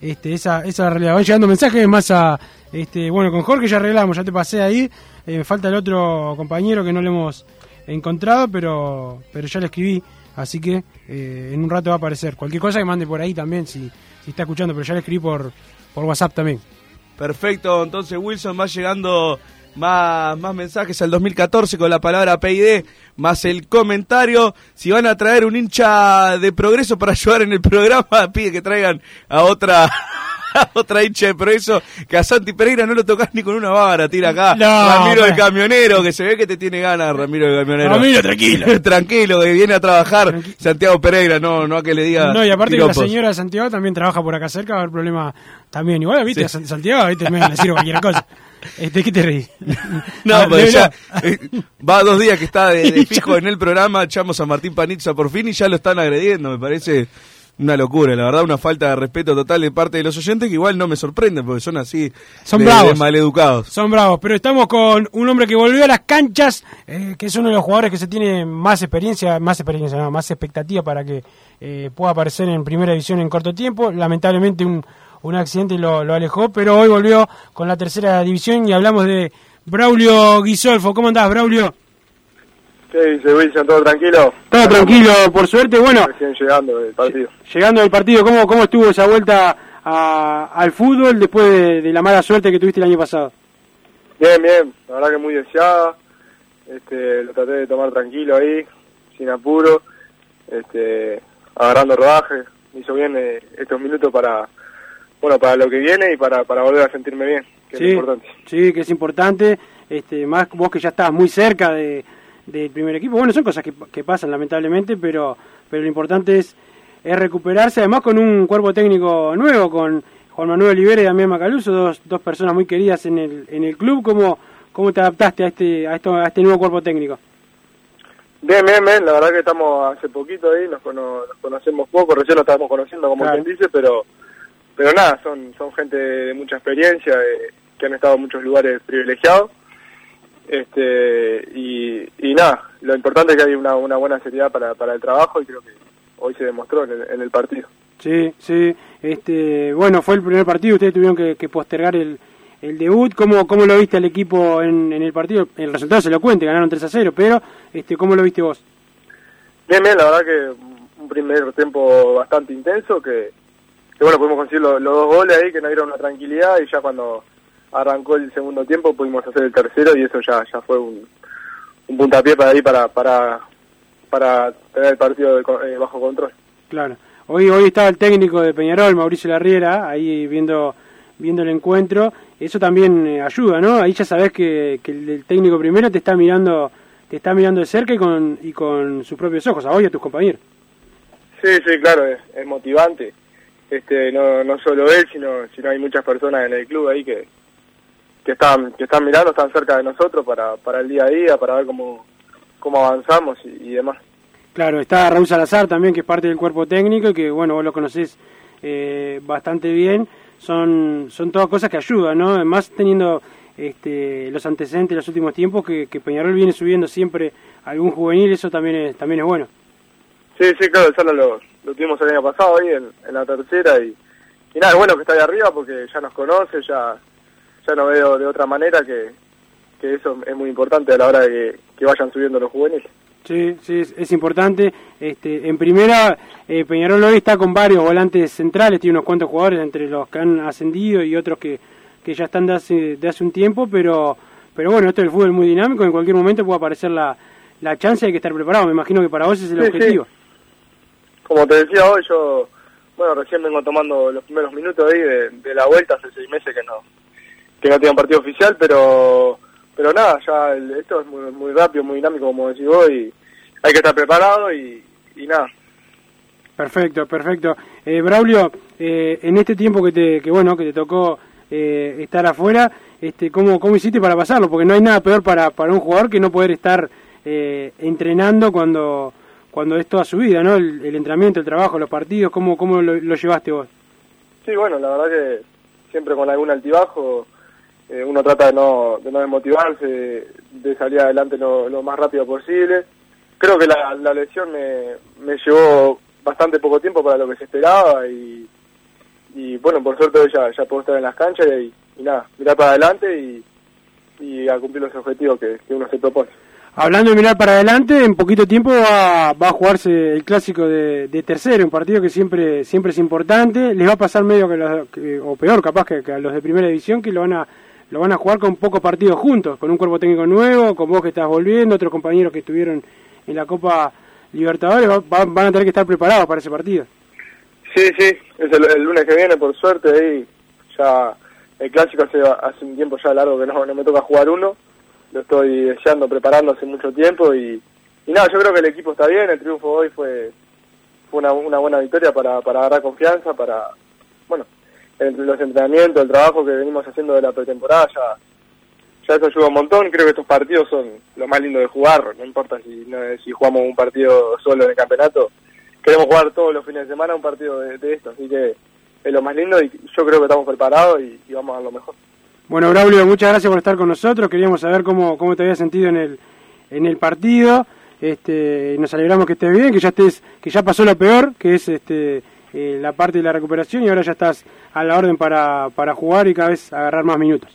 Este, esa, esa realidad. Van llegando mensajes más a este, bueno, con Jorge ya arreglamos, ya te pasé ahí. Eh, me falta el otro compañero que no le hemos encontrado, pero pero ya le escribí, así que eh, en un rato va a aparecer. Cualquier cosa que mande por ahí también si, si está escuchando, pero ya le escribí por por WhatsApp también. Perfecto, entonces Wilson va llegando más, más mensajes al 2014 con la palabra PID, más el comentario. Si van a traer un hincha de progreso para ayudar en el programa, pide que traigan a otra otra hincha de progreso, que a Santi Pereira no lo tocas ni con una vara, tira acá. No, Ramiro el camionero, que se ve que te tiene ganas, Ramiro el camionero. Ramiro, tranquilo. tranquilo, que viene a trabajar Santiago Pereira, no, no a que le diga. No, y aparte que la señora de Santiago también trabaja por acá cerca, va a haber problema también. Igual, viste, Sí. a San- Santiago, viste, me decir cualquier cosa. Este, ¿Qué te reí? No, Ah, pero de ya eh, va dos días que está de, de fijo en el programa, echamos a Martín Panizza por fin y ya lo están agrediendo, me parece una locura, la verdad, una falta de respeto total de parte de los oyentes que igual no me sorprende porque son así Son de, bravos. de maleducados. Son bravos, pero estamos con un hombre que volvió a las canchas, eh, que es uno de los jugadores que se tiene más experiencia, más experiencia, no, más expectativa para que eh, pueda aparecer en primera división en corto tiempo. Lamentablemente un, un accidente lo, lo alejó, pero hoy volvió con la tercera división y hablamos de Braulio Guisolfo. ¿Cómo andás, Braulio? ¿Qué dice Wilson? ¿Todo tranquilo? Todo tranquilo, por suerte. Bueno, Recién llegando del partido. llegando al partido, ¿cómo, cómo estuvo esa vuelta a- al fútbol después de, de la mala suerte que tuviste el año pasado? Bien, bien. La verdad que muy deseada. Este, lo traté de tomar tranquilo ahí, sin apuro. Este, agarrando rodaje. Me hizo bien eh, estos minutos para, bueno, para lo que viene y para, para volver a sentirme bien, que es lo importante. Sí, que es importante. Este, más vos que ya estabas muy cerca de, del primer equipo. Bueno, son cosas que, que pasan lamentablemente, pero, pero lo importante es, es recuperarse. Además con un cuerpo técnico nuevo, con Juan Manuel Olivera y Damián Macaluso, dos, dos personas muy queridas en el, en el club. ¿Cómo, cómo te adaptaste a este, a, esto, a este nuevo cuerpo técnico? Bien, bien, bien. La verdad que estamos hace poquito ahí, nos, cono- nos conocemos poco, recién lo estábamos conociendo, como Claro. quien dice, pero pero nada, son son gente de mucha experiencia, eh, que han estado en muchos lugares privilegiados. Este Y, y nada, lo importante es que hay una, una buena seriedad para, para el trabajo y creo que, hoy se demostró en el, en el partido. Sí, sí. Este, bueno, fue el primer partido, ustedes tuvieron que, que postergar el, el debut. ¿Cómo, ¿Cómo lo viste al equipo en, en el partido? El resultado se lo cuente, ganaron 3 a 0, pero este, ¿cómo lo viste vos? Bien, bien, la verdad que un primer tiempo bastante intenso, que, que bueno, pudimos conseguir lo- los dos goles ahí, que nos dieron una tranquilidad, y ya cuando arrancó el segundo tiempo pudimos hacer el tercero, y eso ya ya fue un, un puntapié para ahí para, para, para tener el partido de eh, bajo control. Claro. Hoy, hoy estaba el técnico de Peñarol, Mauricio Larriera, ahí viendo, viendo el encuentro. Eso también eh, ayuda, ¿no? Ahí ya sabes que, que el, el técnico primero te está mirando te está mirando de cerca y con, y con sus propios ojos, a vos y a tus compañeros. Sí, sí, claro, es, es motivante. Este, no, no solo él, sino, sino hay muchas personas en el club ahí que, que están, que están mirando, están cerca de nosotros para, para el día a día, para ver cómo, cómo avanzamos y, y demás. Claro, está Raúl Salazar también, que es parte del cuerpo técnico y que, bueno, vos lo conocés eh, bastante bien. Son, son todas cosas que ayudan, ¿no? Además, teniendo este, los antecedentes de los últimos tiempos, que, que Peñarol viene subiendo siempre algún juvenil, eso también es, también es bueno. Sí, sí, claro, ya lo, lo tuvimos el año pasado ahí en, en la tercera y, y nada, es bueno que está ahí arriba porque ya nos conoce, ya, ya nos veo de otra manera que, que eso es muy importante a la hora de que, que vayan subiendo los juveniles. Sí, sí, es, importante. Este, en primera, eh, Peñarol hoy está con varios volantes centrales, tiene unos cuantos jugadores entre los que han ascendido y otros que, que ya están de hace, de hace un tiempo, pero, pero bueno, esto es el fútbol muy dinámico, en cualquier momento puede aparecer la, la chance, hay que estar preparado. Me imagino que para vos es el Sí, objetivo. Como te decía hoy, yo, bueno, recién vengo tomando los primeros minutos ahí de, de la vuelta, hace seis meses que no que no tenía un partido oficial, pero pero nada, ya el- esto es muy, muy rápido, muy dinámico, como decís vos, y hay que estar preparado y, y nada. Perfecto, perfecto. Eh, Braulio, eh, en este tiempo que te, que bueno, que te tocó eh, estar afuera, este, ¿cómo, ¿cómo hiciste para pasarlo? Porque no hay nada peor para, para un jugador que no poder estar eh, entrenando cuando, cuando es toda su vida, ¿no? El, el entrenamiento, el trabajo, los partidos, ¿cómo, cómo lo, lo llevaste vos? Sí, bueno, la verdad que siempre con algún altibajo eh, uno trata de no, de no desmotivarse, de salir adelante lo, más rápido posible. Creo que la, la lesión me, me llevó bastante poco tiempo para lo que se esperaba y, y bueno, por suerte ya, ya puedo estar en las canchas y, nada, mirar para adelante y, y a cumplir los objetivos que, que uno se propone. Hablando de mirar para adelante, en poquito tiempo va, va a jugarse el clásico de, de tercero, un partido que siempre siempre es importante. Les va a pasar medio que, los- o peor capaz que, que a los de primera división que lo van a lo van a jugar con pocos partidos juntos, con un cuerpo técnico nuevo, con vos que estás volviendo, otros compañeros que estuvieron en la Copa Libertadores, va- va- van a tener que estar preparados para ese partido. Sí, sí, es el, lunes que viene, por suerte, ahí ya el clásico hace, un tiempo ya largo que no, no me toca jugar uno, lo estoy deseando, preparando hace mucho tiempo y, y nada, yo creo que el equipo está bien, el triunfo hoy fue, fue una, una buena victoria para, para agarrar confianza, para, el- los entrenamientos, el trabajo que venimos haciendo de la pretemporada, ya, ya eso ayuda un montón, creo que estos partidos son lo más lindo de jugar, no importa si, no- si jugamos un partido solo en el campeonato, queremos jugar todos los fines de semana un partido de, esto, así que es lo más lindo y yo creo que estamos preparados y, y vamos a lo mejor. Bueno, Braulio, muchas gracias por estar con nosotros. Queríamos saber cómo, cómo te habías sentido en el, en el partido. Este, nos alegramos que estés bien, que ya estés, que ya pasó lo peor, que es este, eh, la parte de la recuperación y ahora ya estás a la orden para, para jugar y cada vez agarrar más minutos.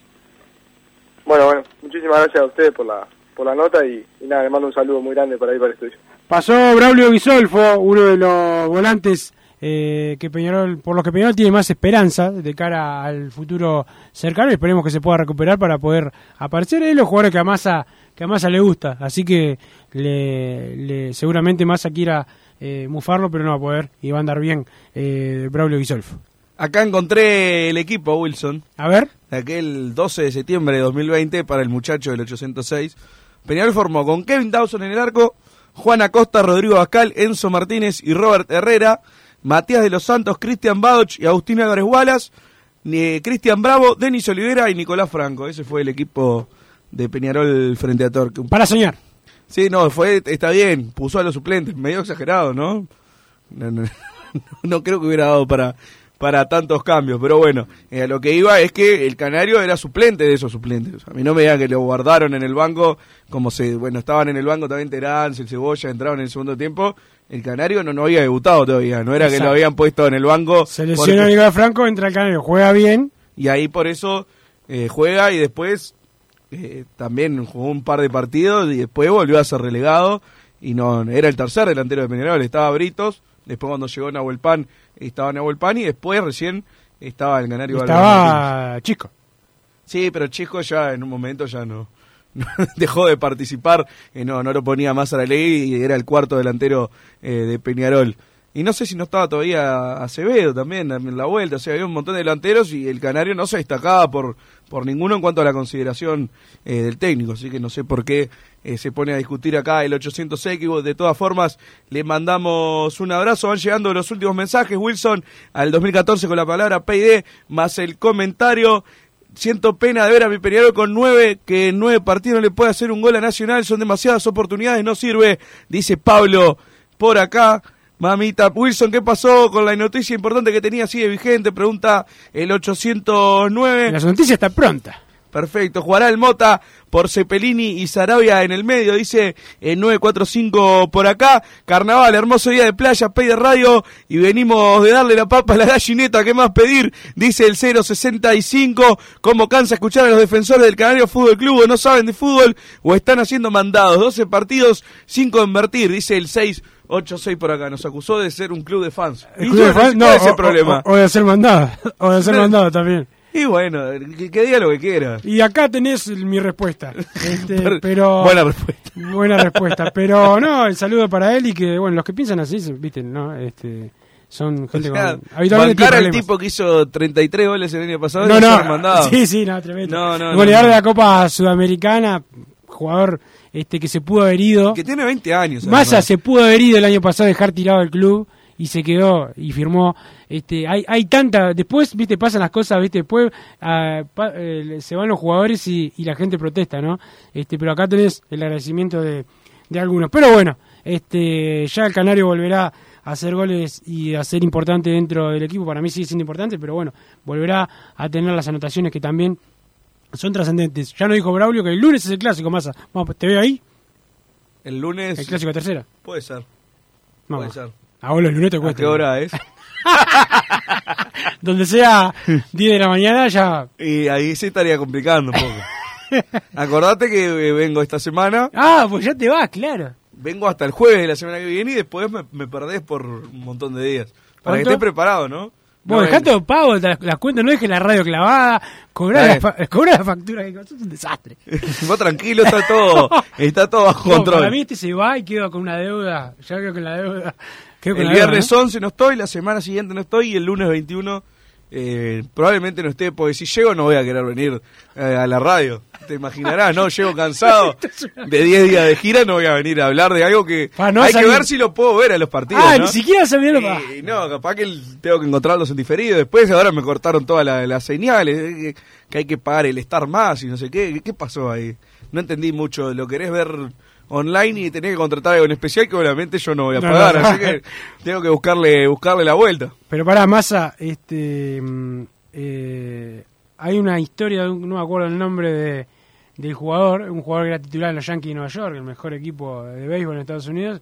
Bueno, bueno, muchísimas gracias a ustedes por la, por la nota y, y nada, les mando un saludo muy grande para ahí para el estudio. Pasó Braulio Guisolfo, uno de los volantes eh, que Peñarol, por los que Peñarol tiene más esperanza de cara al futuro cercano y esperemos que se pueda recuperar para poder aparecer. Es los jugadores que a Massa, que a Massa le gusta, así que le, le- seguramente Massa quiera eh, mufarlo, pero no va a poder y va a andar bien eh, Braulio Guisolfo. Acá encontré el equipo, Wilson. A ver. Aquel 12 de septiembre de 2020 para el muchacho del 806. Peñarol formó con Kevin Dawson en el arco, Juan Acosta, Rodrigo Bascal, Enzo Martínez y Robert Herrera, Matías de los Santos, Cristian Badoch y Agustín Álvarez Wallace, ni- Cristian Bravo, Denis Olivera y Nicolás Franco. Ese fue el equipo de Peñarol frente a Torque. Para soñar. Sí, no, fue, está bien, puso a los suplentes, medio exagerado, ¿no? No, no, no creo que hubiera dado para, para tantos cambios. Pero bueno, eh, lo que iba es que el Canario era suplente de esos suplentes. A mí no me digan que lo guardaron en el banco, como se, bueno, estaban en el banco también Terán, el Cebolla, entraron en el segundo tiempo. El Canario no, no había debutado todavía, no era que lo habían puesto en el banco. Se lesiona porque- Nicolás Franco, entra el Canario, juega bien. y ahí por eso eh, juega y después eh, también jugó un par de partidos y después volvió a ser relegado y no era el tercer delantero de Peñarol, estaba Britos, después cuando llegó Nahuel Pan estaba Nahuel Pan y después recién estaba el Canario. Estaba chico. Sí, pero Chico ya en un momento ya no, no dejó de participar, eh, no, no lo ponía más a la ley y era el cuarto delantero eh, de Peñarol. Y no sé si no estaba todavía Acevedo también en la vuelta, o sea, había un montón de delanteros y el Canario no se destacaba por, por ninguno en cuanto a la consideración eh, del técnico, así que no sé por qué eh, se pone a discutir acá el 806, que de todas formas le mandamos un abrazo, van llegando los últimos mensajes, Wilson, al 2014 con la palabra PID, más el comentario, Siento pena de ver a mi Peñarol con nueve, que en nueve partidos no le puede hacer un gol a Nacional, son demasiadas oportunidades, no sirve, dice Pablo por acá. Mamita, Wilson, ¿qué pasó con la noticia importante que tenía? ¿Sigue vigente? Pregunta el 809. La noticia está pronta. Perfecto, jugará el Mota por Cepelini y Sarabia en el medio, dice el 945 por acá. Carnaval, hermoso día de playa, pay de radio y venimos de darle la papa a la gallineta, ¿qué más pedir? Dice el 065. ¿Cómo cansa escuchar a los defensores del Canario Fútbol Club o no saben de fútbol o están haciendo mandados? 12 partidos sin convertir, dice el 686 por acá. Nos acusó de ser un club de fans. El club de fans- ¿cuál no, es el o- problema? O, o de hacer mandado. O de hacer mandado también. Y bueno, que, que diga lo que quiera. Y acá tenés mi respuesta. Este, Per- pero buena respuesta. Buena respuesta. Pero no, el saludo para él y que, bueno, los que piensan así, viste, ¿no? Este, son gente O sea, con. Al tipo que hizo 33 goles el año pasado No, no. Sí, sí, no, tremendo. No, no, Goleador de la Copa Sudamericana, jugador este que se pudo haber ido. Que tiene 20 años. Massa se pudo haber ido el año pasado, dejar tirado el club y se quedó y firmó. Este, hay, hay tanta, después, viste, pasan las cosas, viste, después ah, pa- eh, se van los jugadores y, y la gente protesta, ¿no? Este, pero acá tenés el agradecimiento de, de algunos. Pero bueno, este, ya el Canario volverá a hacer goles y a ser importante dentro del equipo. Para mí sigue siendo importante, pero bueno, volverá a tener las anotaciones que también son trascendentes. Ya no dijo Braulio que el lunes es el clásico, Massa. Vamos, ¿te veo ahí? El lunes. El clásico tercera. Puede ser. Vamos. Puede ser. A vos los lunes te ¿A cuesta. qué hora es? Donde sea 10 de la mañana ya. Y ahí se estaría complicando un poco. Acordate que eh, vengo esta semana. Ah, pues ya te vas, claro. Vengo hasta el jueves de la semana que viene y después me, me perdés por un montón de días. Para que estés preparado, ¿no? Vos No, dejá en- pago, las, las cuentas, no dejes la radio clavada, cobrar Eh. la, fa- la factura, que eso es un desastre. Vos tranquilo, está todo, está todo bajo No, control. para mí este se va y quedo con una deuda, ya quedo con la deuda. El viernes ¿no? 11 no estoy, la semana siguiente no estoy y el lunes 21 eh, probablemente no esté, porque si llego no voy a querer venir eh, a la radio. Te imaginarás, ¿no? Llego cansado de 10 días de gira, no voy a venir a hablar de algo que no hay salir- que ver si lo puedo ver a los partidos. Ah, ¿no? ni siquiera lo que. Y no, capaz que tengo que encontrarlos en diferido. Después ahora me cortaron todas la- las señales, eh, que, que hay que pagar el estar más y no sé qué. ¿Qué pasó ahí? No entendí mucho. Lo querés ver online y tenés que contratar algo en especial que obviamente yo no voy a No, pagar. no. Así que tengo que buscarle, buscarle la vuelta. Pero para Massa, este, mm, eh, hay una historia, no me acuerdo el nombre de, del jugador, un jugador que era titular en los Yankees de Nueva York, el mejor equipo de béisbol en Estados Unidos.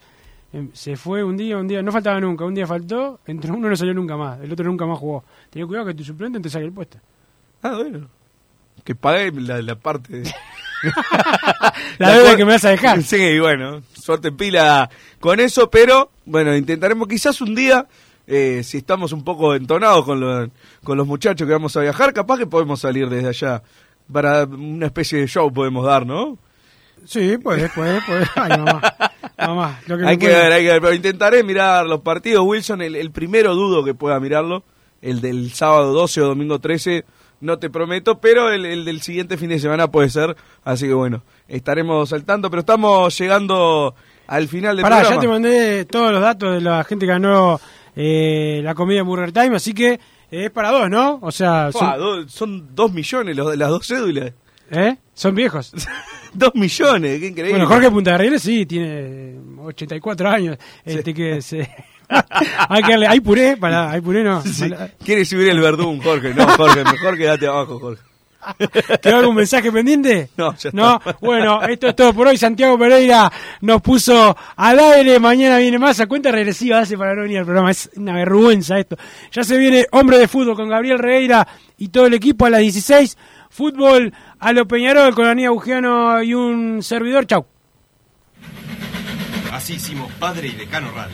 em, Se fue un día, un día, no faltaba nunca, un día faltó, entró uno no salió nunca más, el otro nunca más jugó. Ten cuidado que tu suplente te saque el puesto. Ah, bueno. Que pague la, la parte. de- La deuda que me vas a dejar. Sí, bueno, suerte en pila con eso, pero bueno, intentaremos quizás un día, eh, si estamos un poco entonados con, los con los muchachos que vamos a viajar, capaz que podemos salir desde allá. Para una especie de show podemos dar, ¿no? Sí, puede, puede, puede. Ay, mamá. Mamá, lo que me Hay que puede- ver, hay que ver, pero intentaré mirar los partidos. Wilson, el, el primero dudo que pueda mirarlo, el del sábado 12 o domingo 13, no te prometo, pero el, el del siguiente fin de semana puede ser, así que bueno, estaremos saltando, pero estamos llegando al final del Pará, ya programa. te mandé todos los datos de la gente que ganó eh, la comida en Burger Time, así que eh, es para dos, ¿no? O sea, Fua, son, do- son dos millones los, las dos cédulas. ¿eh? son viejos. dos millones, qué increíble. Bueno, Jorge Punta de Rieles sí, tiene 84 años. Este que se... hay, que darle- ¿Hay puré? Para, ¿Hay puré? No. Sí. ¿Quiere subir el verdún, Jorge? No, Jorge, mejor quédate abajo, Jorge. ¿Quedó algún mensaje pendiente? No, ya está. No, bueno, esto es todo por hoy. Santiago Pereira nos puso al aire. Mañana viene más. A cuenta regresiva hace para no venir al programa. Es una vergüenza esto. Ya se viene Hombre de Fútbol con Gabriel Reira y todo el equipo a las 16. Fútbol a lo Peñarol con Aníbal Bugiano y un servidor. Chau. Así hicimos Padre y Decano Radio,